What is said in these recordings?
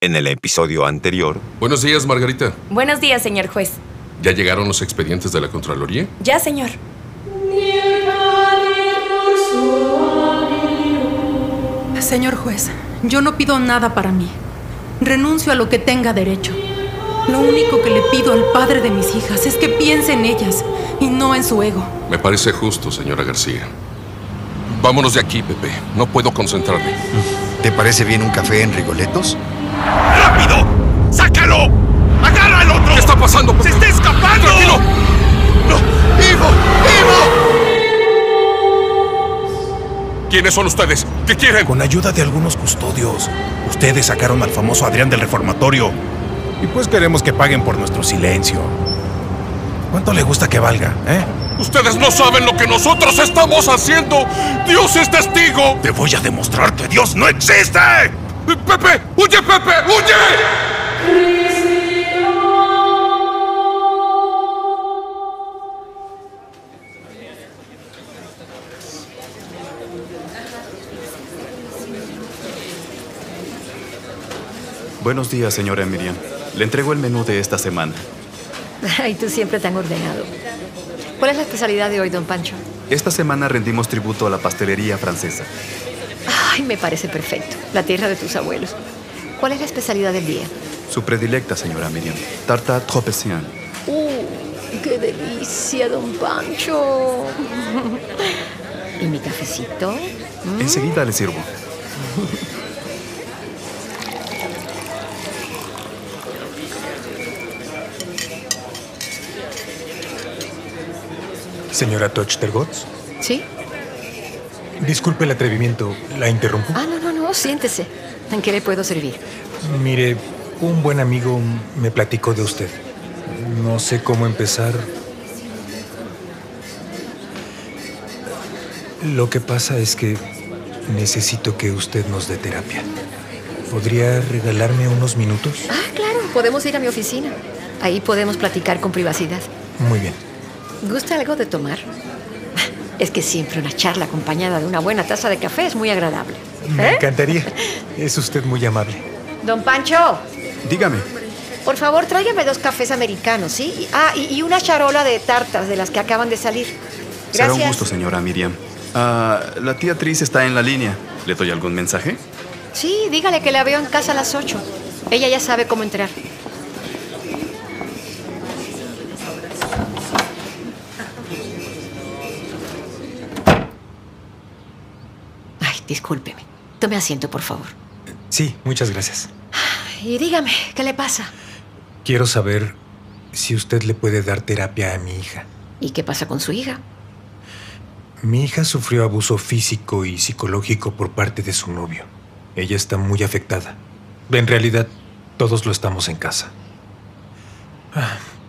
En el episodio anterior, Buenos días, Margarita. Buenos días, señor juez. ¿Ya llegaron los expedientes de la Contraloría? Ya, señor. Señor juez, yo no pido nada para mí. Renuncio a lo que tenga derecho. Lo único que le pido al padre de mis hijas es que piense en ellas y no en su ego. Me parece justo, señora García. Vámonos de aquí, Pepe. No puedo concentrarme. ¿Te parece bien un café en Rigoletos? ¡Rápido! ¡Sácalo! ¡Agarra al otro! ¿Qué está pasando? ¡Se está escapando! ¡Tranquilo! ¡No! ¡Ivo! ¡Ivo! ¿Quiénes son ustedes? ¿Qué quieren? Con ayuda de algunos custodios, ustedes sacaron al famoso Adrián del reformatorio. Y pues queremos que paguen por nuestro silencio. ¿Cuánto le gusta que valga, eh? Ustedes no saben lo que nosotros estamos haciendo. Dios es testigo. Te voy a demostrar que Dios no existe. Pepe, huye, Pepe, huye. Buenos días, señora Miriam. Le entrego el menú de esta semana. Ay, tú siempre tan ordenado. ¿Cuál es la especialidad de hoy, don Pancho? Esta semana rendimos tributo a la pastelería francesa. Ay, me parece perfecto. La tierra de tus abuelos. ¿Cuál es la especialidad del día? Su predilecta, señora Miriam. Tarta tropecian. ¡Uh! ¡Qué delicia, don Pancho! ¿Y mi cafecito? ¿Mm? Enseguida le sirvo. Señora Tochtergotz, ¿Sí? disculpe el atrevimiento, ¿la interrumpo? Ah, no, no, no, siéntese. ¿En qué le puedo servir? Mire, un buen amigo me platicó de usted. No sé cómo empezar. Lo que pasa es que necesito que usted nos dé terapia. ¿Podría regalarme unos minutos? Ah, claro, podemos ir a mi oficina. Ahí podemos platicar con privacidad. Muy bien. ¿Gusta algo de tomar? Es que siempre una charla acompañada de una buena taza de café es muy agradable. Me ¿Eh? encantaría. Es usted muy amable. Don Pancho, Dígame. por favor, tráigame dos cafés americanos, ¿sí? Y- Ah, y, y una charola de tartas de las que acaban de salir. Será Gracias. un gusto, señora Miriam. Ah, la tía Tris está en la línea. ¿Le doy algún mensaje? Sí, dígale que la veo en casa a las 8. Ella ya sabe cómo entrar. Ay, discúlpeme. Tome asiento, por favor. Sí, muchas gracias. Y dígame, ¿qué le pasa? Quiero saber si usted le puede dar terapia a mi hija. ¿Y qué pasa con su hija? Mi hija sufrió abuso físico y psicológico por parte de su novio. Ella está muy afectada. En realidad, todos lo estamos en casa.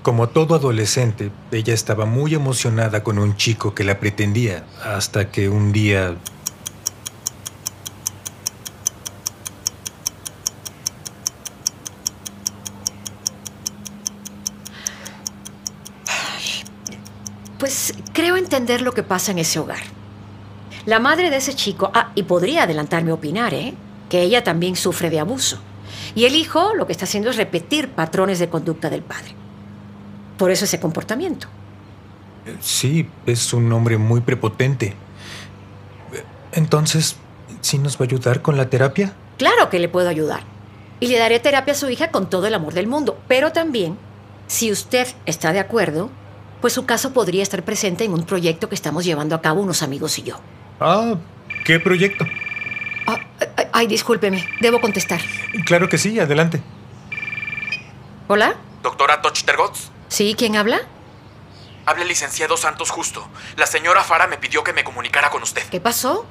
Como todo adolescente, ella estaba muy emocionada con un chico que la pretendía, hasta que un día... Pues creo entender lo que pasa en ese hogar. La madre de ese chico, ah, y podría adelantarme a opinar, ¿eh? Que ella también sufre de abuso. Y el hijo lo que está haciendo es repetir patrones de conducta del padre. Por eso ese comportamiento. Sí, es un hombre muy prepotente. Entonces, ¿sí nos va a ayudar con la terapia? Claro que le puedo ayudar. Y le daré terapia a su hija con todo el amor del mundo. Pero también, si usted está de acuerdo, pues su caso podría estar presente en un proyecto que estamos llevando a cabo unos amigos y yo. Ah, ¿qué proyecto? Ah, ay, ay, discúlpeme, debo contestar. Claro que sí, adelante. ¿Hola? Doctora Tochtergotz, ¿Sí? ¿Quién habla? habla el licenciado Santos Justo. La señora Fara me pidió que me comunicara con usted. ¿Qué pasó?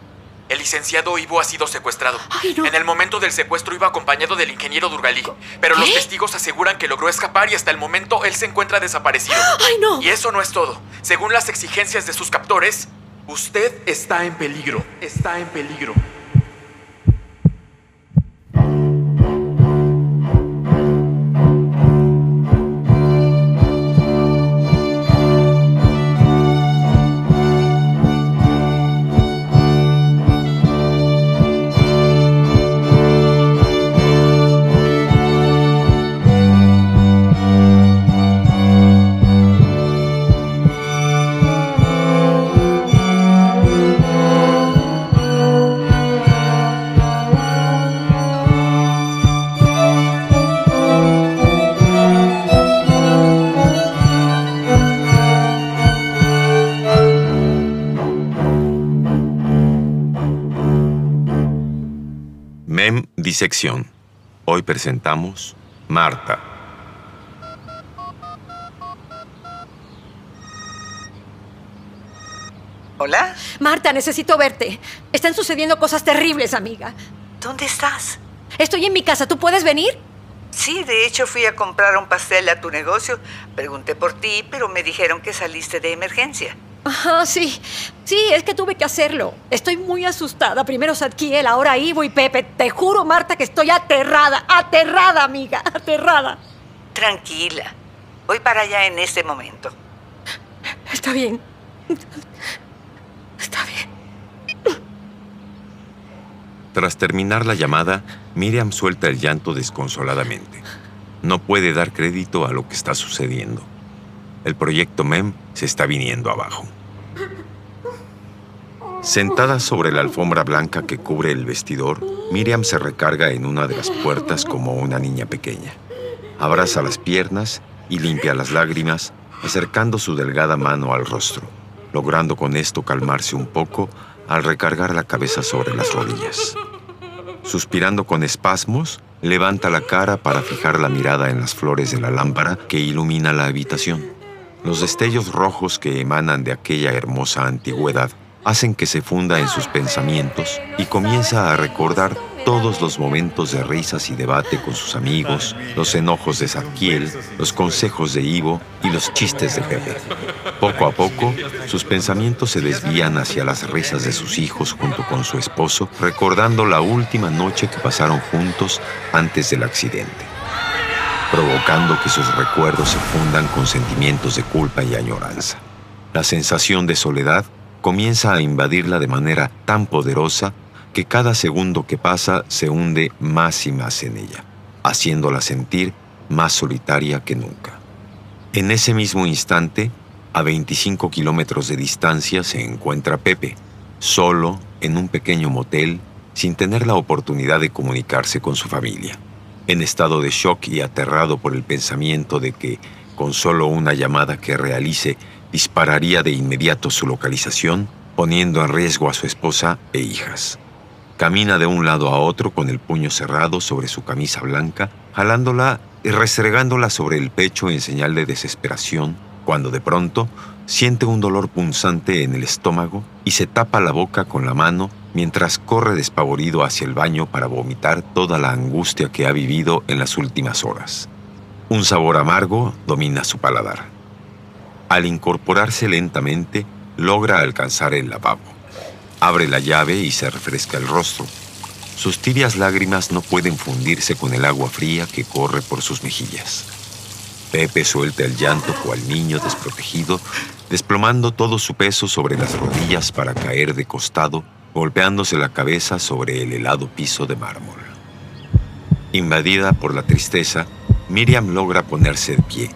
El licenciado Ivo ha sido secuestrado. Ay, no. En el momento del secuestro iba acompañado del ingeniero Durgalí. Pero los testigos aseguran que logró escapar y hasta el momento él se encuentra desaparecido. ¡Ay, no! Y eso no es todo. Según las exigencias de sus captores, usted está en peligro. Está en peligro. Disección. Hoy presentamos Marta. ¿Hola? Marta, necesito verte. Están sucediendo cosas terribles, amiga. ¿Dónde estás? Estoy en mi casa. ¿Tú puedes venir? Sí, de hecho fui a comprar un pastel a tu negocio. Pregunté por ti, pero me dijeron que saliste de emergencia. Ajá, sí. Sí, es que tuve que hacerlo. Estoy muy asustada. Primero Sadkiel, ahora Ivo y Pepe. Te juro, Marta, que estoy aterrada. Aterrada, amiga. Aterrada. Tranquila. Voy para allá en este momento. Está bien. Está bien. Tras terminar la llamada, Miriam suelta el llanto desconsoladamente. No puede dar crédito a lo que está sucediendo. El proyecto MEM se está viniendo abajo. Sentada sobre la alfombra blanca que cubre el vestidor, Miriam se recarga en una de las puertas como una niña pequeña. Abraza las piernas y limpia las lágrimas, acercando su delgada mano al rostro, logrando con esto calmarse un poco al recargar la cabeza sobre las rodillas. Suspirando con espasmos, levanta la cara para fijar la mirada en las flores de la lámpara que ilumina la habitación. Los destellos rojos que emanan de aquella hermosa antigüedad hacen que se funda en sus pensamientos y comienza a recordar todos los momentos de risas y debate con sus amigos, los enojos de Zadkiel, los consejos de Ivo y los chistes de Pepe. Poco a poco, sus pensamientos se desvían hacia las risas de sus hijos junto con su esposo, recordando la última noche que pasaron juntos antes del accidente, provocando que sus recuerdos se fundan con sentimientos de culpa y añoranza. La sensación de soledad comienza a invadirla de manera tan poderosa que cada segundo que pasa se hunde más y más en ella, haciéndola sentir más solitaria que nunca. En ese mismo instante, a 25 kilómetros de distancia, se encuentra Pepe, solo en un pequeño motel, sin tener la oportunidad de comunicarse con su familia. En estado de shock y aterrado por el pensamiento de que, con solo una llamada que realice, dispararía de inmediato su localización, poniendo en riesgo a su esposa e hijas. Camina de un lado a otro con el puño cerrado sobre su camisa blanca, jalándola y restregándola sobre el pecho en señal de desesperación, cuando de pronto siente un dolor punzante en el estómago y se tapa la boca con la mano mientras corre despavorido hacia el baño para vomitar toda la angustia que ha vivido en las últimas horas. Un sabor amargo domina su paladar. Al incorporarse lentamente, logra alcanzar el lavabo. Abre la llave y se refresca el rostro. Sus tibias lágrimas no pueden fundirse con el agua fría que corre por sus mejillas. Pepe suelta el llanto cual niño desprotegido, desplomando todo su peso sobre las rodillas para caer de costado, golpeándose la cabeza sobre el helado piso de mármol. Invadida por la tristeza, Miriam logra ponerse de pie.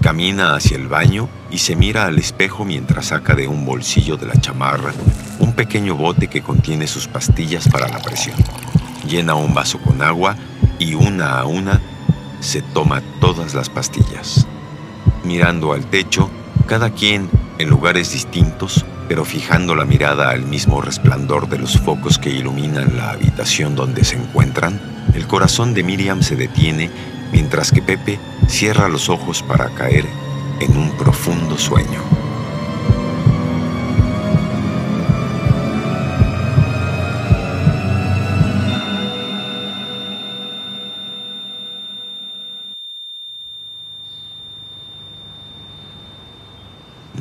Camina hacia el baño y se mira al espejo mientras saca de un bolsillo de la chamarra un pequeño bote que contiene sus pastillas para la presión. Llena un vaso con agua y una a una se toma todas las pastillas. Mirando al techo, cada quien en lugares distintos, pero fijando la mirada al mismo resplandor de los focos que iluminan la habitación donde se encuentran, el corazón de Miriam se detiene mientras que Pepe cierra los ojos para caer en un profundo sueño.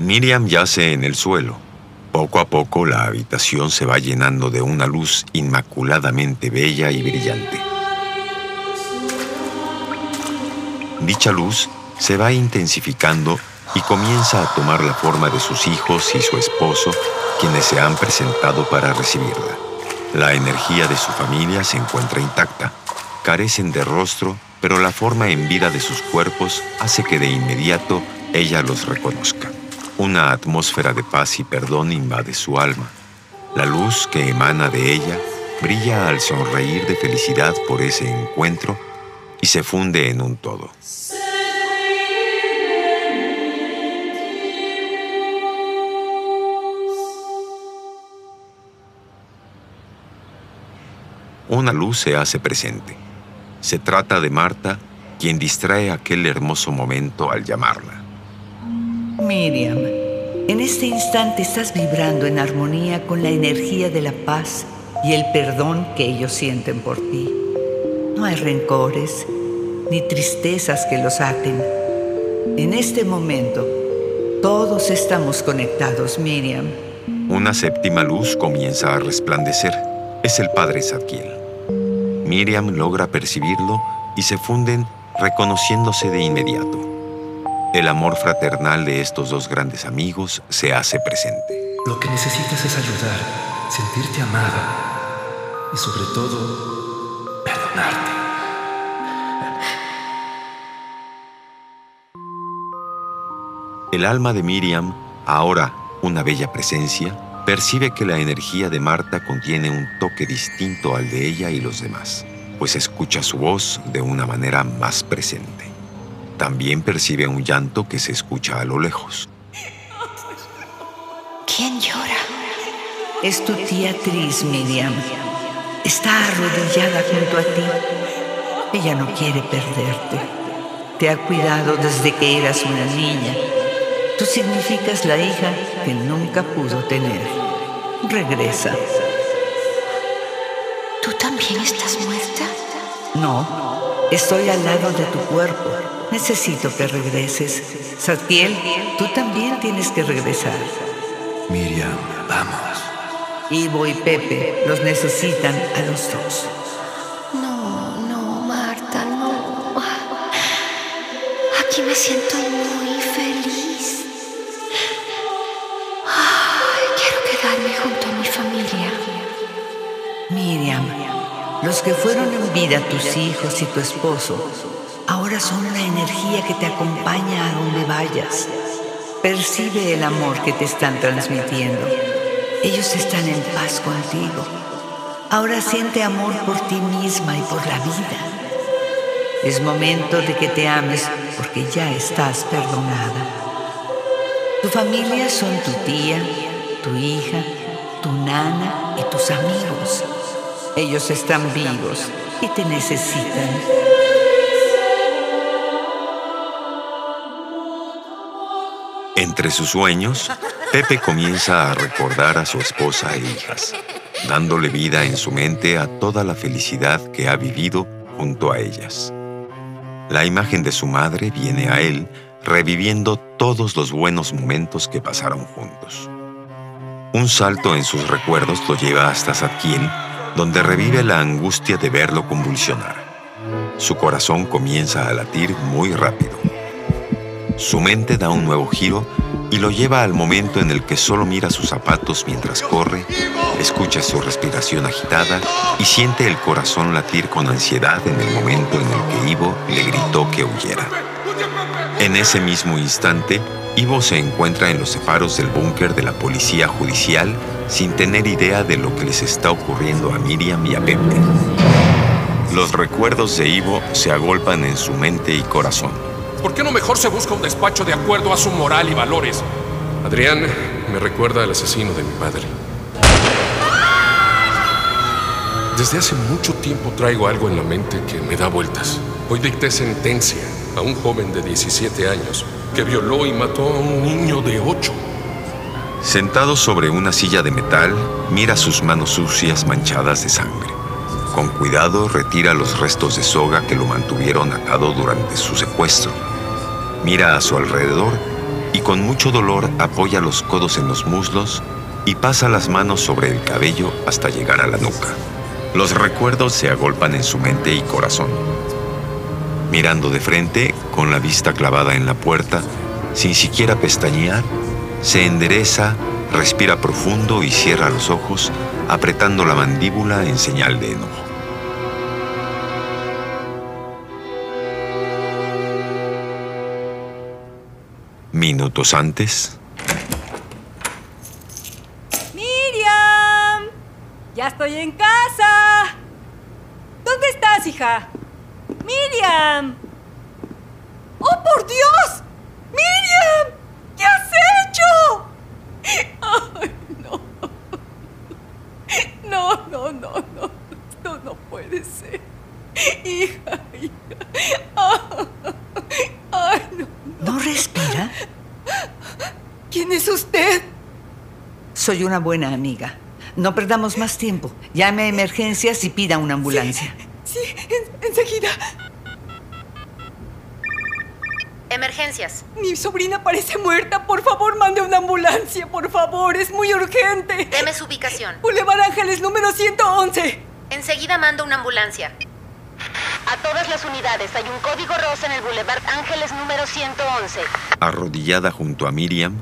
Miriam yace en el suelo. Poco a poco la habitación se va llenando de una luz inmaculadamente bella y brillante. Dicha luz se va intensificando y comienza a tomar la forma de sus hijos y su esposo, quienes se han presentado para recibirla. La energía de su familia se encuentra intacta. Carecen de rostro, pero la forma en vida de sus cuerpos hace que de inmediato ella los reconozca. Una atmósfera de paz y perdón invade su alma. La luz que emana de ella brilla al sonreír de felicidad por ese encuentro y se funde en un todo. una luz se hace presente. Se trata de Marta, quien distrae aquel hermoso momento al llamarla. Miriam, en este instante estás vibrando en armonía con la energía de la paz y el perdón que ellos sienten por ti. No hay rencores ni tristezas que los aten. En este momento, todos estamos conectados, Miriam. Una séptima luz comienza a resplandecer. Es el padre Zadkiel. Miriam logra percibirlo y se funden reconociéndose de inmediato. El amor fraternal de estos dos grandes amigos se hace presente. Lo que necesitas es ayudar, sentirte amada y sobre todo, perdonarte. El alma de Miriam, ahora una bella presencia, percibe que la energía de Marta contiene un toque distinto al de ella y los demás, pues escucha su voz de una manera más presente. También percibe un llanto que se escucha a lo lejos. ¿Quién llora? Es tu tía Tris, Miriam. Está arrodillada junto a ti. Ella no quiere perderte. Te ha cuidado desde que eras una niña. Tú significas la hija que nunca pudo tener. Regresa. ¿Tú también estás muerta? No, estoy al lado de tu cuerpo. Necesito que regreses. Satiel, tú también tienes que regresar. Miriam, vamos. Ivo y Pepe los necesitan a los dos. No, no, Marta, no. Aquí me siento que fueron en vida tus hijos y tu esposo, ahora son una energía que te acompaña a donde vayas. Percibe el amor que te están transmitiendo. Ellos están en paz contigo. Ahora siente amor por ti misma y por la vida. Es momento de que te ames porque ya estás perdonada. Tu familia son tu tía, tu hija, tu nana y tus amigos. Ellos están vivos y te necesitan. Entre sus sueños, Pepe comienza a recordar a su esposa e hijas, dándole vida en su mente a toda la felicidad que ha vivido junto a ellas. La imagen de su madre viene a él reviviendo todos los buenos momentos que pasaron juntos. Un salto en sus recuerdos lo lleva hasta Zadkiel, donde revive la angustia de verlo convulsionar. Su corazón comienza a latir muy rápido. Su mente da un nuevo giro y lo lleva al momento en el que solo mira sus zapatos mientras corre, escucha su respiración agitada y siente el corazón latir con ansiedad en el momento en el que Ivo le gritó que huyera. En ese mismo instante, Ivo se encuentra en los separos del búnker de la policía judicial sin tener idea de lo que les está ocurriendo a Miriam y a Pepe. Los recuerdos de Ivo se agolpan en su mente y corazón. ¿Por qué no mejor se busca un despacho de acuerdo a su moral y valores? Adrián me recuerda al asesino de mi padre. Desde hace mucho tiempo traigo algo en la mente que me da vueltas. Hoy dicté sentencia a un joven de 17 años que violó y mató a un niño de 8. Sentado sobre una silla de metal, mira sus manos sucias manchadas de sangre. Con cuidado retira los restos de soga que lo mantuvieron atado durante su secuestro. Mira a su alrededor y con mucho dolor apoya los codos en los muslos y pasa las manos sobre el cabello hasta llegar a la nuca. Los recuerdos se agolpan en su mente y corazón. Mirando de frente, con la vista clavada en la puerta, sin siquiera pestañear, se endereza, respira profundo y cierra los ojos, apretando la mandíbula en señal de enojo. Minutos antes, ¡Miriam! ¡Ya estoy en casa! ¿Dónde estás, hija? ¡Miriam! ¡Oh, por Dios! ¡Miriam! ¿Qué has hecho? Ay, no. No, no, no, no. Esto no Hija, hija. Ay, no. ¿No respira? ¿Quién es usted? Soy una buena amiga. No perdamos más tiempo. Llame a emergencias y pida una ambulancia. Sí, en- enseguida. Emergencias. Mi sobrina parece muerta. Por favor, mande una ambulancia. Por favor, es muy urgente. Deme su ubicación. Boulevard Ángeles número 111. Enseguida mando una ambulancia. A todas las unidades hay un código rosa en el Boulevard Ángeles número 111. Arrodillada junto a Miriam,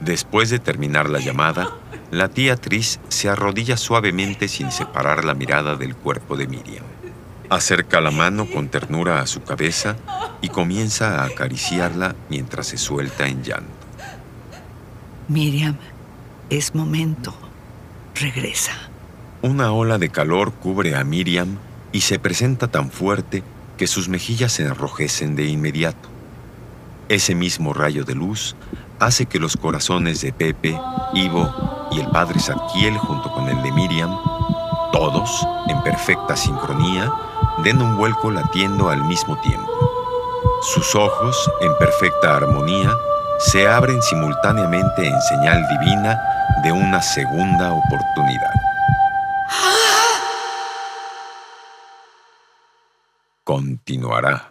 Después de terminar la llamada, la tía Tris se arrodilla suavemente sin separar la mirada del cuerpo de Miriam. Acerca la mano con ternura a su cabeza y comienza a acariciarla mientras se suelta en llanto. Miriam, es momento. Regresa. Una ola de calor cubre a Miriam y se presenta tan fuerte que sus mejillas se enrojecen de inmediato. Ese mismo rayo de luz hace que los corazones de Pepe, Ivo y el padre Zadkiel junto con el de Miriam, todos en perfecta sincronía, den un vuelco latiendo al mismo tiempo. Sus ojos, en perfecta armonía, se abren simultáneamente en señal divina de una segunda oportunidad. Continuará.